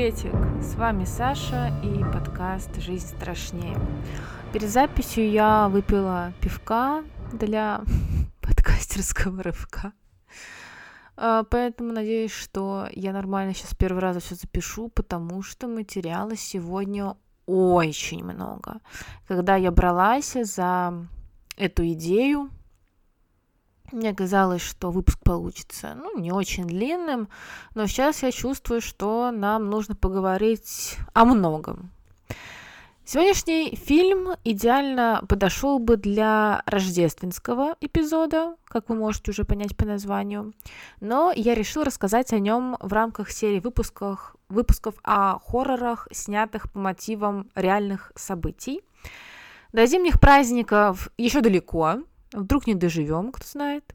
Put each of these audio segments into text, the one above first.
приветик! С вами Саша и подкаст «Жизнь страшнее». Перед записью я выпила пивка для подкастерского рывка. А, поэтому надеюсь, что я нормально сейчас первый раз все запишу, потому что материала сегодня очень много. Когда я бралась за эту идею, мне казалось, что выпуск получится, ну, не очень длинным, но сейчас я чувствую, что нам нужно поговорить о многом. Сегодняшний фильм идеально подошел бы для рождественского эпизода, как вы можете уже понять по названию, но я решила рассказать о нем в рамках серии выпусков, выпусков о хоррорах, снятых по мотивам реальных событий. До зимних праздников еще далеко, Вдруг не доживем, кто знает.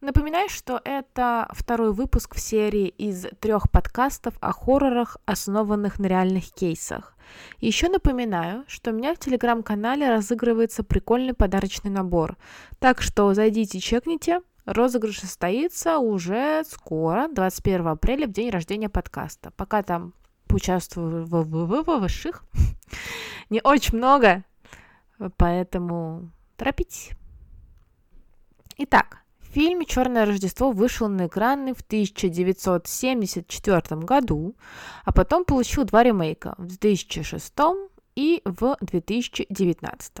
Напоминаю, что это второй выпуск в серии из трех подкастов о хоррорах, основанных на реальных кейсах. Еще напоминаю, что у меня в телеграм-канале разыгрывается прикольный подарочный набор. Так что зайдите, чекните. Розыгрыш состоится уже скоро, 21 апреля, в день рождения подкаста. Пока там поучаствую в высших, не очень много, поэтому торопитесь. Итак, фильм «Черное Рождество» вышел на экраны в 1974 году, а потом получил два ремейка в 2006 и в 2019.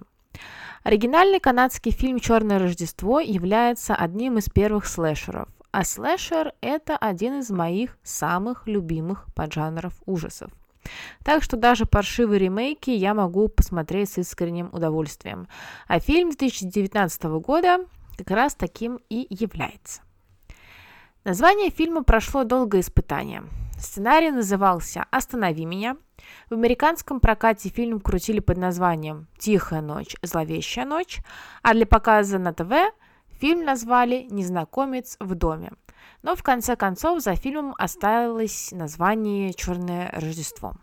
Оригинальный канадский фильм «Черное Рождество» является одним из первых слэшеров, а слэшер – это один из моих самых любимых поджанров ужасов. Так что даже паршивые ремейки я могу посмотреть с искренним удовольствием. А фильм 2019 года как раз таким и является. Название фильма прошло долгое испытание. Сценарий назывался «Останови меня». В американском прокате фильм крутили под названием «Тихая ночь, зловещая ночь», а для показа на ТВ фильм назвали «Незнакомец в доме». Но в конце концов за фильмом осталось название «Черное Рождество».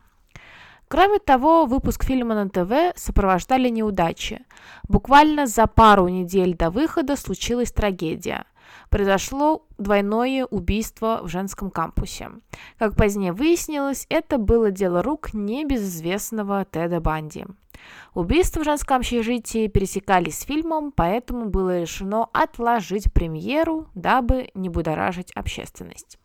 Кроме того, выпуск фильма на ТВ сопровождали неудачи. Буквально за пару недель до выхода случилась трагедия. Произошло двойное убийство в женском кампусе. Как позднее выяснилось, это было дело рук небезызвестного Теда Банди. Убийства в женском общежитии пересекались с фильмом, поэтому было решено отложить премьеру, дабы не будоражить общественность.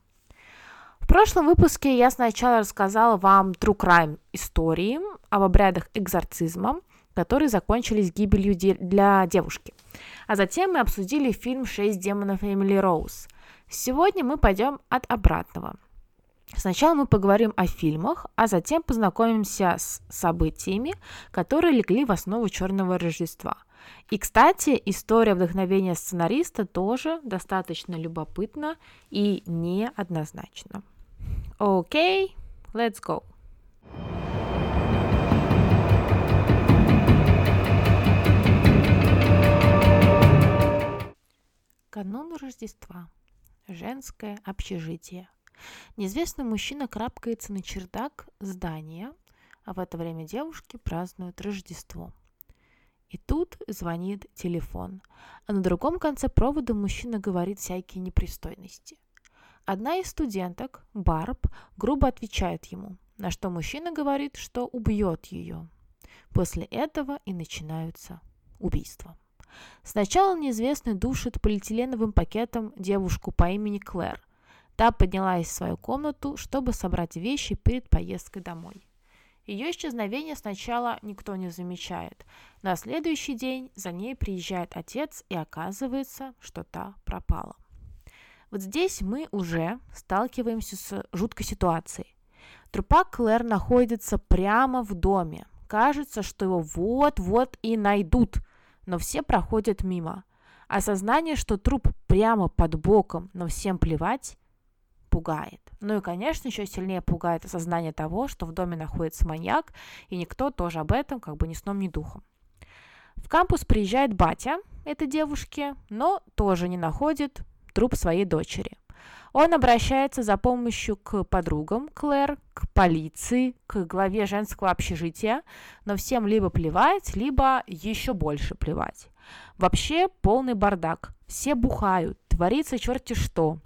В прошлом выпуске я сначала рассказала вам true crime истории об обрядах экзорцизма, которые закончились гибелью де- для девушки. А затем мы обсудили фильм «Шесть демонов Эмили Роуз». Сегодня мы пойдем от обратного. Сначала мы поговорим о фильмах, а затем познакомимся с событиями, которые легли в основу «Черного Рождества». И, кстати, история вдохновения сценариста тоже достаточно любопытна и неоднозначна. Окей, let's go. Канун Рождества. Женское общежитие. Неизвестный мужчина крапкается на чердак здания, а в это время девушки празднуют Рождество. И тут звонит телефон, а на другом конце провода мужчина говорит всякие непристойности. Одна из студенток, Барб, грубо отвечает ему, на что мужчина говорит, что убьет ее. После этого и начинаются убийства. Сначала неизвестный душит полиэтиленовым пакетом девушку по имени Клэр. Та поднялась в свою комнату, чтобы собрать вещи перед поездкой домой. Ее исчезновение сначала никто не замечает. На следующий день за ней приезжает отец, и оказывается, что та пропала. Вот здесь мы уже сталкиваемся с жуткой ситуацией. Трупак Клэр находится прямо в доме. Кажется, что его вот-вот и найдут, но все проходят мимо. Осознание, что труп прямо под боком, но всем плевать, пугает. Ну и, конечно, еще сильнее пугает осознание того, что в доме находится маньяк, и никто тоже об этом как бы ни сном, ни духом. В кампус приезжает батя этой девушки, но тоже не находит труп своей дочери. Он обращается за помощью к подругам Клэр, к полиции, к главе женского общежития, но всем либо плевать, либо еще больше плевать. Вообще полный бардак. Все бухают, творится черти что.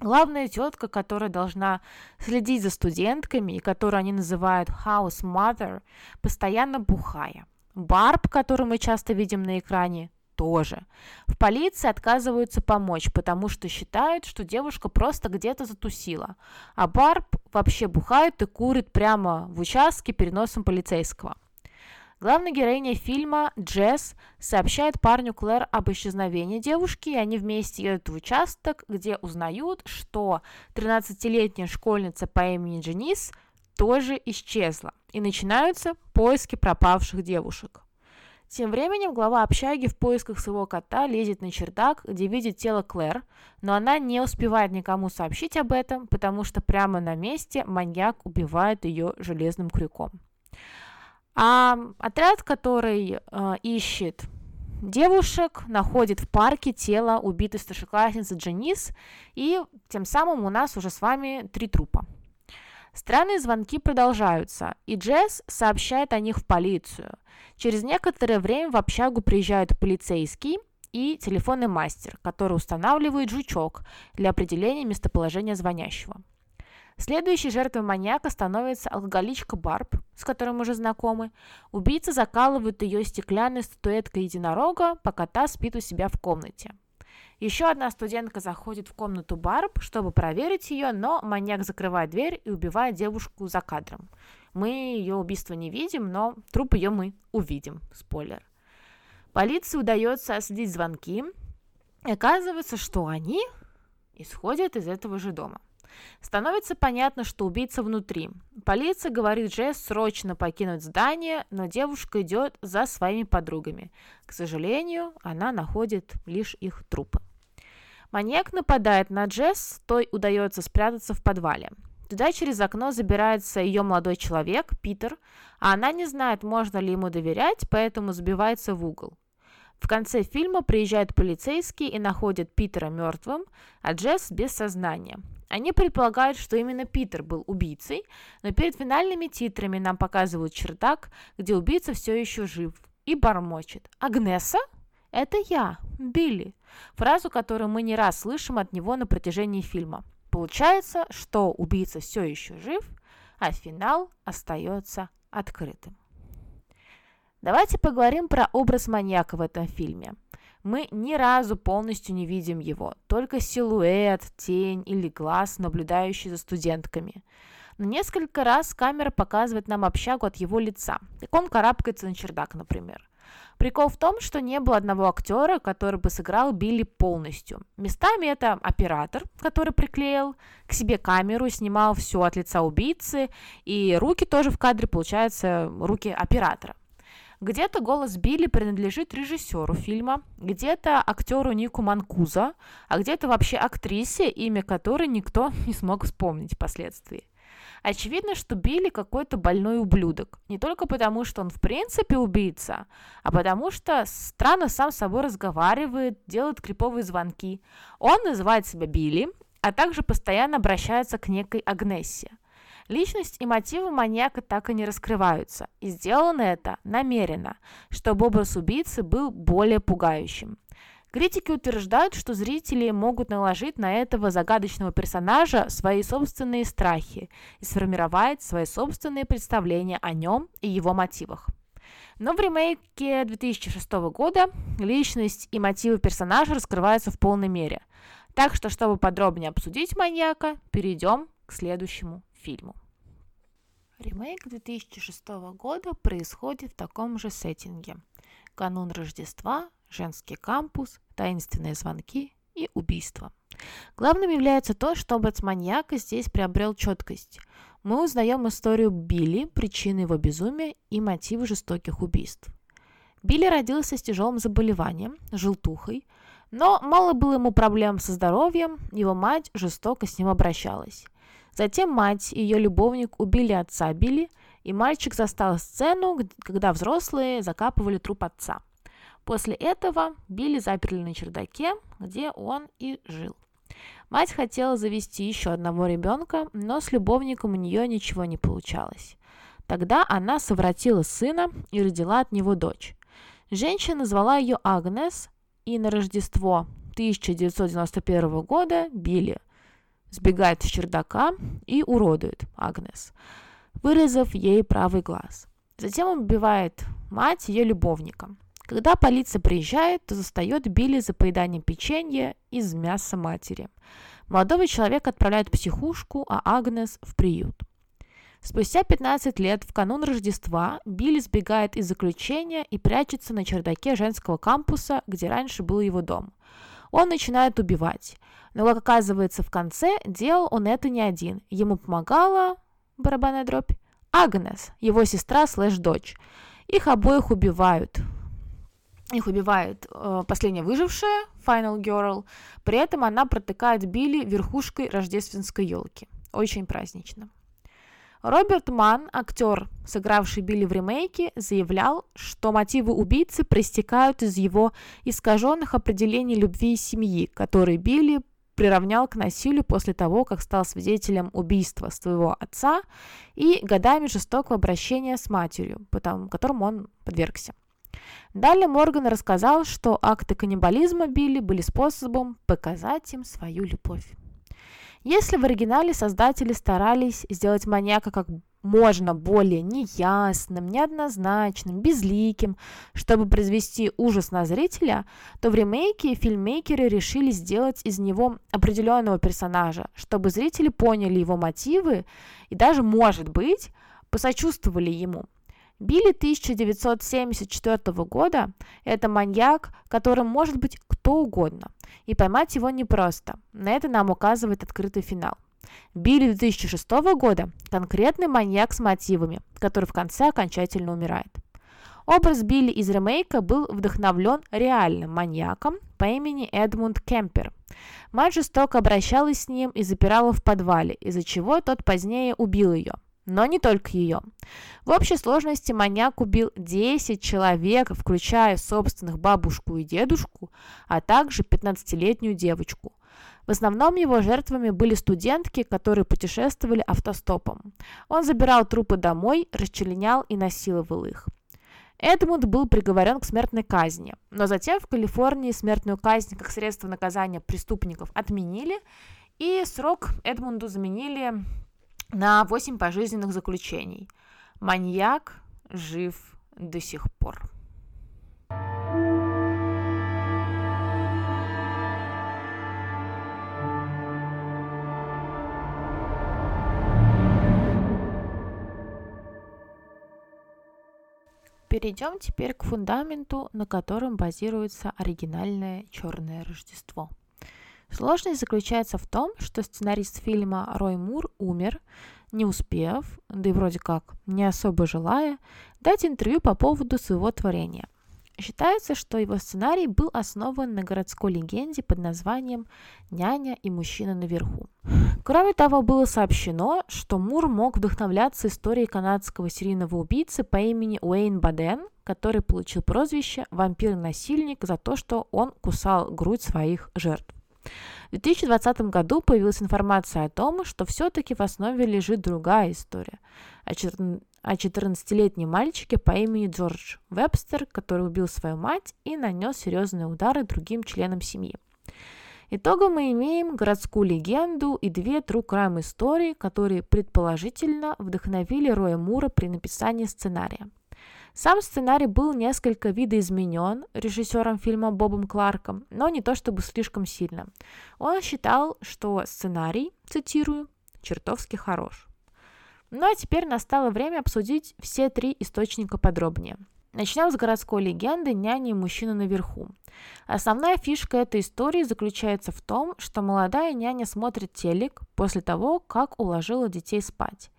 Главная тетка, которая должна следить за студентками и которую они называют house mother, постоянно бухая. Барб, которую мы часто видим на экране, тоже. В полиции отказываются помочь, потому что считают, что девушка просто где-то затусила, а Барб вообще бухает и курит прямо в участке перед носом полицейского. Главная героиня фильма, Джесс, сообщает парню Клэр об исчезновении девушки, и они вместе едут в участок, где узнают, что 13-летняя школьница по имени Дженис тоже исчезла, и начинаются поиски пропавших девушек. Тем временем глава общаги в поисках своего кота лезет на чердак, где видит тело Клэр, но она не успевает никому сообщить об этом, потому что прямо на месте маньяк убивает ее железным крюком. А отряд, который э, ищет девушек, находит в парке тело убитой старшеклассницы Дженис, и тем самым у нас уже с вами три трупа. Странные звонки продолжаются, и Джесс сообщает о них в полицию. Через некоторое время в общагу приезжают полицейский и телефонный мастер, который устанавливает жучок для определения местоположения звонящего. Следующей жертвой маньяка становится алкоголичка Барб, с которой мы уже знакомы. Убийца закалывает ее стеклянной статуэткой единорога, пока та спит у себя в комнате. Еще одна студентка заходит в комнату Барб, чтобы проверить ее, но маньяк закрывает дверь и убивает девушку за кадром. Мы ее убийство не видим, но труп ее мы увидим. Спойлер. Полиции удается отследить звонки. И оказывается, что они исходят из этого же дома. Становится понятно, что убийца внутри. Полиция говорит Джесс срочно покинуть здание, но девушка идет за своими подругами. К сожалению, она находит лишь их трупы. Маньяк нападает на Джесс, той удается спрятаться в подвале. Туда через окно забирается ее молодой человек, Питер, а она не знает, можно ли ему доверять, поэтому забивается в угол. В конце фильма приезжает полицейский и находит Питера мертвым, а Джесс без сознания. Они предполагают, что именно Питер был убийцей, но перед финальными титрами нам показывают чердак, где убийца все еще жив и бормочет. «Агнеса? Это я, Билли!» Фразу, которую мы не раз слышим от него на протяжении фильма. Получается, что убийца все еще жив, а финал остается открытым. Давайте поговорим про образ маньяка в этом фильме. Мы ни разу полностью не видим его, только силуэт, тень или глаз, наблюдающий за студентками. Но несколько раз камера показывает нам общагу от его лица, как он карабкается на чердак, например. Прикол в том, что не было одного актера, который бы сыграл Билли полностью. Местами это оператор, который приклеил к себе камеру, снимал все от лица убийцы, и руки тоже в кадре, получаются руки оператора. Где-то голос Билли принадлежит режиссеру фильма, где-то актеру Нику Манкуза, а где-то вообще актрисе, имя которой никто не смог вспомнить впоследствии. Очевидно, что Билли какой-то больной ублюдок. Не только потому, что он в принципе убийца, а потому что странно сам с собой разговаривает, делает криповые звонки. Он называет себя Билли, а также постоянно обращается к некой Агнессе. Личность и мотивы маньяка так и не раскрываются, и сделано это намеренно, чтобы образ убийцы был более пугающим. Критики утверждают, что зрители могут наложить на этого загадочного персонажа свои собственные страхи и сформировать свои собственные представления о нем и его мотивах. Но в ремейке 2006 года личность и мотивы персонажа раскрываются в полной мере. Так что, чтобы подробнее обсудить маньяка, перейдем к следующему фильму. Ремейк 2006 года происходит в таком же сеттинге. Канун Рождества, женский кампус, таинственные звонки и убийства. Главным является то, что образ маньяка здесь приобрел четкость. Мы узнаем историю Билли, причины его безумия и мотивы жестоких убийств. Билли родился с тяжелым заболеванием, желтухой, но мало было ему проблем со здоровьем, его мать жестоко с ним обращалась. Затем мать и ее любовник убили отца Билли, и мальчик застал сцену, когда взрослые закапывали труп отца. После этого Билли заперли на чердаке, где он и жил. Мать хотела завести еще одного ребенка, но с любовником у нее ничего не получалось. Тогда она совратила сына и родила от него дочь. Женщина назвала ее Агнес, и на Рождество 1991 года Билли сбегает с чердака и уродует Агнес, вырезав ей правый глаз. Затем убивает мать ее любовника. Когда полиция приезжает, то застает Билли за поеданием печенья из мяса матери. Молодого человека отправляют в психушку, а Агнес в приют. Спустя 15 лет, в канун Рождества, Билли сбегает из заключения и прячется на чердаке женского кампуса, где раньше был его дом. Он начинает убивать. Но, как оказывается, в конце делал он это не один. Ему помогала, барабанная дробь, Агнес, его сестра слэш-дочь. Их обоих убивают. Их убивает э, последняя выжившая, Final Girl. При этом она протыкает Билли верхушкой рождественской елки. Очень празднично. Роберт Ман, актер, сыгравший Билли в ремейке, заявлял, что мотивы убийцы проистекают из его искаженных определений любви и семьи, которые Билли приравнял к насилию после того, как стал свидетелем убийства своего отца и годами жестокого обращения с матерью, которому он подвергся. Далее Морган рассказал, что акты каннибализма Билли были способом показать им свою любовь. Если в оригинале создатели старались сделать маньяка как можно более неясным, неоднозначным, безликим, чтобы произвести ужас на зрителя, то в ремейке фильммейкеры решили сделать из него определенного персонажа, чтобы зрители поняли его мотивы и даже, может быть, посочувствовали ему. Билли 1974 года – это маньяк, которым может быть кто угодно, и поймать его непросто. На это нам указывает открытый финал. Билли 2006 года – конкретный маньяк с мотивами, который в конце окончательно умирает. Образ Билли из ремейка был вдохновлен реальным маньяком по имени Эдмунд Кемпер. Мать жестоко обращалась с ним и запирала в подвале, из-за чего тот позднее убил ее. Но не только ее. В общей сложности маньяк убил 10 человек, включая собственных бабушку и дедушку, а также 15-летнюю девочку. В основном его жертвами были студентки, которые путешествовали автостопом. Он забирал трупы домой, расчленял и насиловал их. Эдмунд был приговорен к смертной казни, но затем в Калифорнии смертную казнь как средство наказания преступников отменили, и срок Эдмунду заменили на 8 пожизненных заключений. Маньяк жив до сих пор. Перейдем теперь к фундаменту, на котором базируется оригинальное Черное Рождество – Сложность заключается в том, что сценарист фильма Рой Мур умер, не успев, да и вроде как не особо желая, дать интервью по поводу своего творения. Считается, что его сценарий был основан на городской легенде под названием «Няня и мужчина наверху». Кроме того, было сообщено, что Мур мог вдохновляться историей канадского серийного убийцы по имени Уэйн Баден, который получил прозвище «вампир-насильник» за то, что он кусал грудь своих жертв. В 2020 году появилась информация о том, что все-таки в основе лежит другая история о 14-летнем мальчике по имени Джордж Вебстер, который убил свою мать и нанес серьезные удары другим членам семьи. Итогом мы имеем городскую легенду и две true crime истории, которые предположительно вдохновили Роя Мура при написании сценария. Сам сценарий был несколько видоизменен режиссером фильма Бобом Кларком, но не то чтобы слишком сильно. Он считал, что сценарий, цитирую, чертовски хорош. Ну а теперь настало время обсудить все три источника подробнее. Начнем с городской легенды «Няня и мужчина наверху». Основная фишка этой истории заключается в том, что молодая няня смотрит телек после того, как уложила детей спать.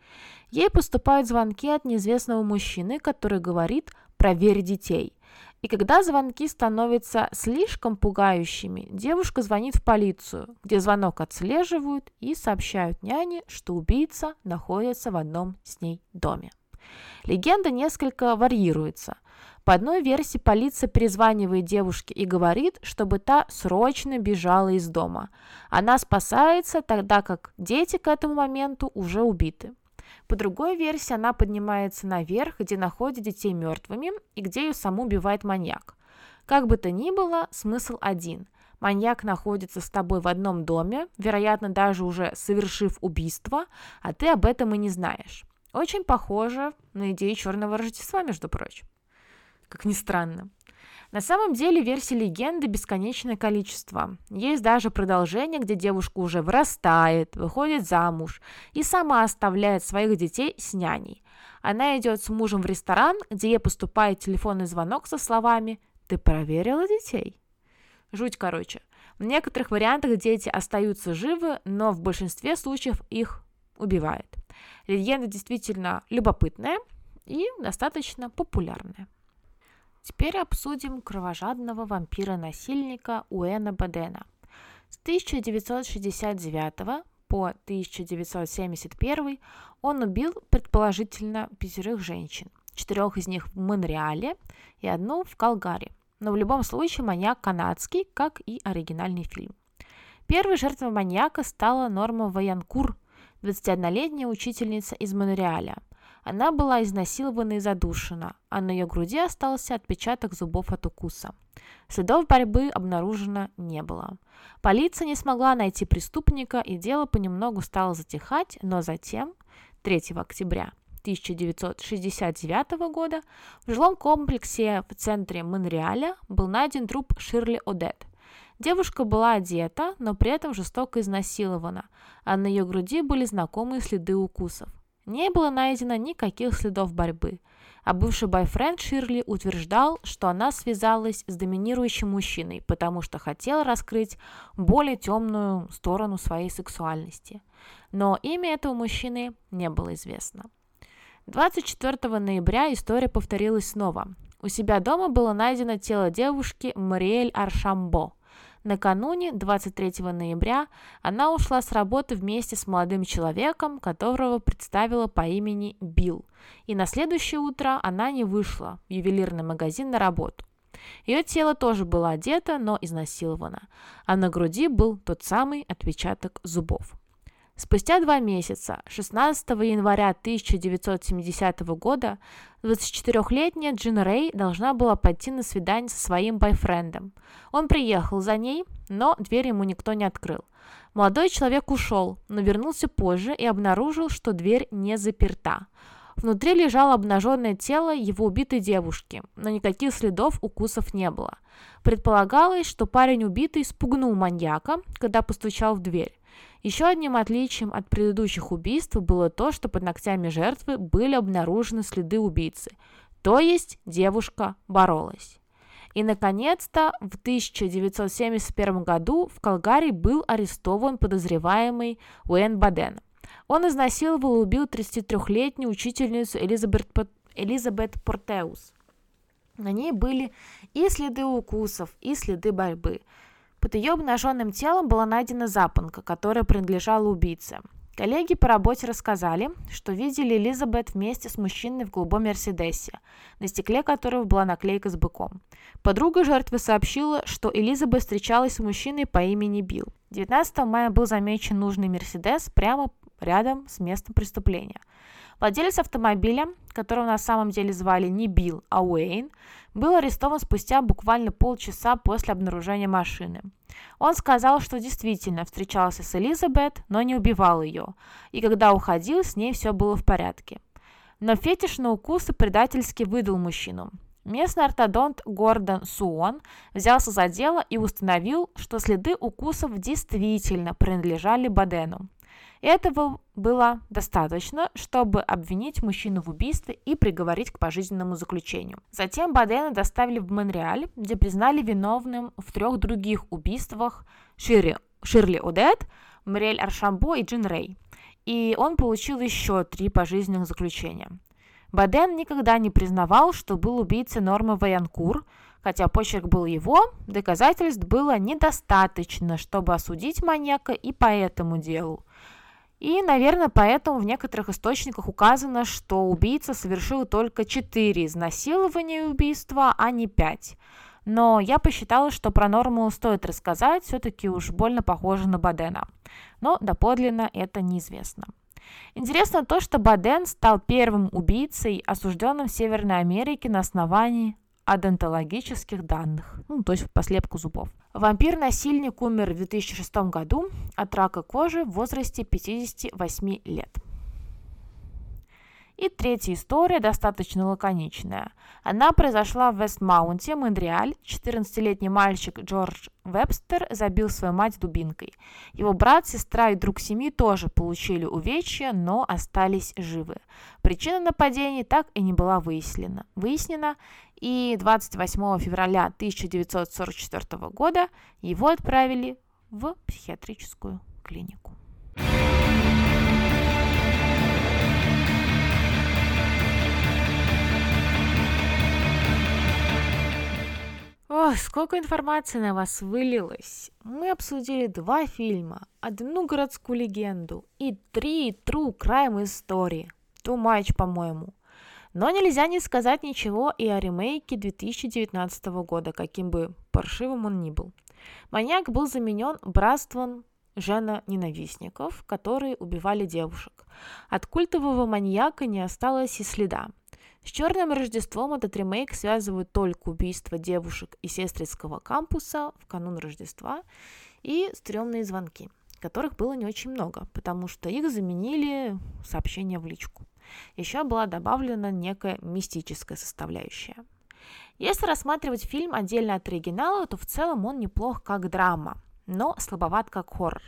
Ей поступают звонки от неизвестного мужчины, который говорит «проверь детей». И когда звонки становятся слишком пугающими, девушка звонит в полицию, где звонок отслеживают и сообщают няне, что убийца находится в одном с ней доме. Легенда несколько варьируется. По одной версии полиция перезванивает девушке и говорит, чтобы та срочно бежала из дома. Она спасается, тогда как дети к этому моменту уже убиты. По другой версии, она поднимается наверх, где находит детей мертвыми и где ее саму убивает маньяк. Как бы то ни было, смысл один. Маньяк находится с тобой в одном доме, вероятно, даже уже совершив убийство, а ты об этом и не знаешь. Очень похоже на идею черного Рождества, между прочим. Как ни странно. На самом деле версий легенды бесконечное количество. Есть даже продолжение, где девушка уже вырастает, выходит замуж и сама оставляет своих детей с няней. Она идет с мужем в ресторан, где ей поступает телефонный звонок со словами «Ты проверила детей?» Жуть, короче. В некоторых вариантах дети остаются живы, но в большинстве случаев их убивают. Легенда действительно любопытная и достаточно популярная. Теперь обсудим кровожадного вампира-насильника Уэна Бадена. С 1969 по 1971 он убил предположительно пятерых женщин, четырех из них в Монреале и одну в Калгари. Но в любом случае маньяк канадский, как и оригинальный фильм. Первой жертвой маньяка стала Норма Ваянкур, 21-летняя учительница из Монреаля – она была изнасилована и задушена, а на ее груди остался отпечаток зубов от укуса. Следов борьбы обнаружено не было. Полиция не смогла найти преступника, и дело понемногу стало затихать, но затем, 3 октября 1969 года, в жилом комплексе в центре Монреаля был найден труп Ширли Одет. Девушка была одета, но при этом жестоко изнасилована, а на ее груди были знакомые следы укусов. Не было найдено никаких следов борьбы, а бывший бойфренд Ширли утверждал, что она связалась с доминирующим мужчиной, потому что хотела раскрыть более темную сторону своей сексуальности. Но имя этого мужчины не было известно. 24 ноября история повторилась снова. У себя дома было найдено тело девушки Мариэль Аршамбо – Накануне, 23 ноября, она ушла с работы вместе с молодым человеком, которого представила по имени Билл, и на следующее утро она не вышла в ювелирный магазин на работу. Ее тело тоже было одето, но изнасиловано, а на груди был тот самый отпечаток зубов. Спустя два месяца, 16 января 1970 года, 24-летняя Джин Рэй должна была пойти на свидание со своим бойфрендом. Он приехал за ней, но дверь ему никто не открыл. Молодой человек ушел, но вернулся позже и обнаружил, что дверь не заперта. Внутри лежало обнаженное тело его убитой девушки, но никаких следов укусов не было. Предполагалось, что парень убитый спугнул маньяка, когда постучал в дверь. Еще одним отличием от предыдущих убийств было то, что под ногтями жертвы были обнаружены следы убийцы, то есть девушка боролась. И, наконец-то, в 1971 году в Калгари был арестован подозреваемый Уэн Баден. Он изнасиловал и убил 33-летнюю учительницу Элизабет, Элизабет Портеус. На ней были и следы укусов, и следы борьбы – под ее обнаженным телом была найдена запонка, которая принадлежала убийце. Коллеги по работе рассказали, что видели Элизабет вместе с мужчиной в голубом Мерседесе, на стекле которого была наклейка с быком. Подруга жертвы сообщила, что Элизабет встречалась с мужчиной по имени Билл. 19 мая был замечен нужный Мерседес прямо рядом с местом преступления. Владелец автомобиля, которого на самом деле звали не Билл, а Уэйн, был арестован спустя буквально полчаса после обнаружения машины. Он сказал, что действительно встречался с Элизабет, но не убивал ее, и когда уходил, с ней все было в порядке. Но фетиш на укусы предательски выдал мужчину. Местный ортодонт Гордон Суон взялся за дело и установил, что следы укусов действительно принадлежали Бадену. Этого было достаточно, чтобы обвинить мужчину в убийстве и приговорить к пожизненному заключению. Затем Бадена доставили в Монреаль, где признали виновным в трех других убийствах Шири, Ширли Одет, Мариэль Аршамбо и Джин Рэй. И он получил еще три пожизненных заключения. Баден никогда не признавал, что был убийцей Нормы Ваянкур, хотя почерк был его, доказательств было недостаточно, чтобы осудить маньяка и по этому делу. И, наверное, поэтому в некоторых источниках указано, что убийца совершил только 4 изнасилования и убийства, а не 5. Но я посчитала, что про норму стоит рассказать, все-таки уж больно похоже на Бадена. Но доподлинно это неизвестно. Интересно то, что Баден стал первым убийцей, осужденным в Северной Америке на основании адонтологических данных, ну, то есть по слепку зубов. Вампир-насильник умер в 2006 году от рака кожи в возрасте 58 лет. И третья история достаточно лаконичная. Она произошла в Вестмаунте, Монреаль. 14-летний мальчик Джордж Вебстер забил свою мать дубинкой. Его брат, сестра и друг семьи тоже получили увечья, но остались живы. Причина нападений так и не была выяснена. выяснена и 28 февраля 1944 года его отправили в психиатрическую клинику. Ох, сколько информации на вас вылилось. Мы обсудили два фильма, одну городскую легенду и три true crime истории. Too much, по-моему. Но нельзя не сказать ничего и о ремейке 2019 года, каким бы паршивым он ни был. Маньяк был заменен братством жена-ненавистников, которые убивали девушек. От культового маньяка не осталось и следа. С «Черным Рождеством» этот ремейк связывают только убийство девушек из сестринского кампуса в канун Рождества и стрёмные звонки, которых было не очень много, потому что их заменили сообщения в личку. Еще была добавлена некая мистическая составляющая. Если рассматривать фильм отдельно от оригинала, то в целом он неплох как драма, но слабоват как хоррор.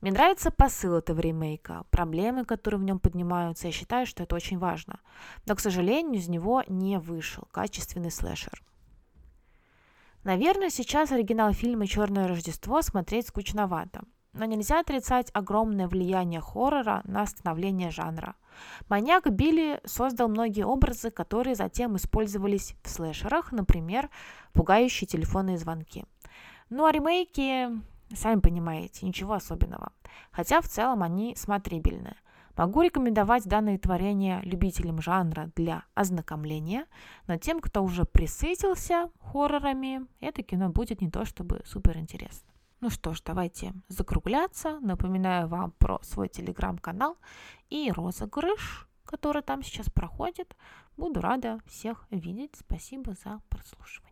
Мне нравится посыл этого ремейка, проблемы, которые в нем поднимаются. Я считаю, что это очень важно. Но, к сожалению, из него не вышел качественный слэшер. Наверное, сейчас оригинал фильма «Черное Рождество» смотреть скучновато. Но нельзя отрицать огромное влияние хоррора на становление жанра. Маньяк Билли создал многие образы, которые затем использовались в слэшерах, например, пугающие телефонные звонки. Ну а ремейки Сами понимаете, ничего особенного. Хотя в целом они смотрибельные. Могу рекомендовать данные творения любителям жанра для ознакомления, но тем, кто уже присытился хоррорами, это кино будет не то чтобы супер интересно. Ну что ж, давайте закругляться. Напоминаю вам про свой телеграм-канал и розыгрыш, который там сейчас проходит. Буду рада всех видеть. Спасибо за прослушивание.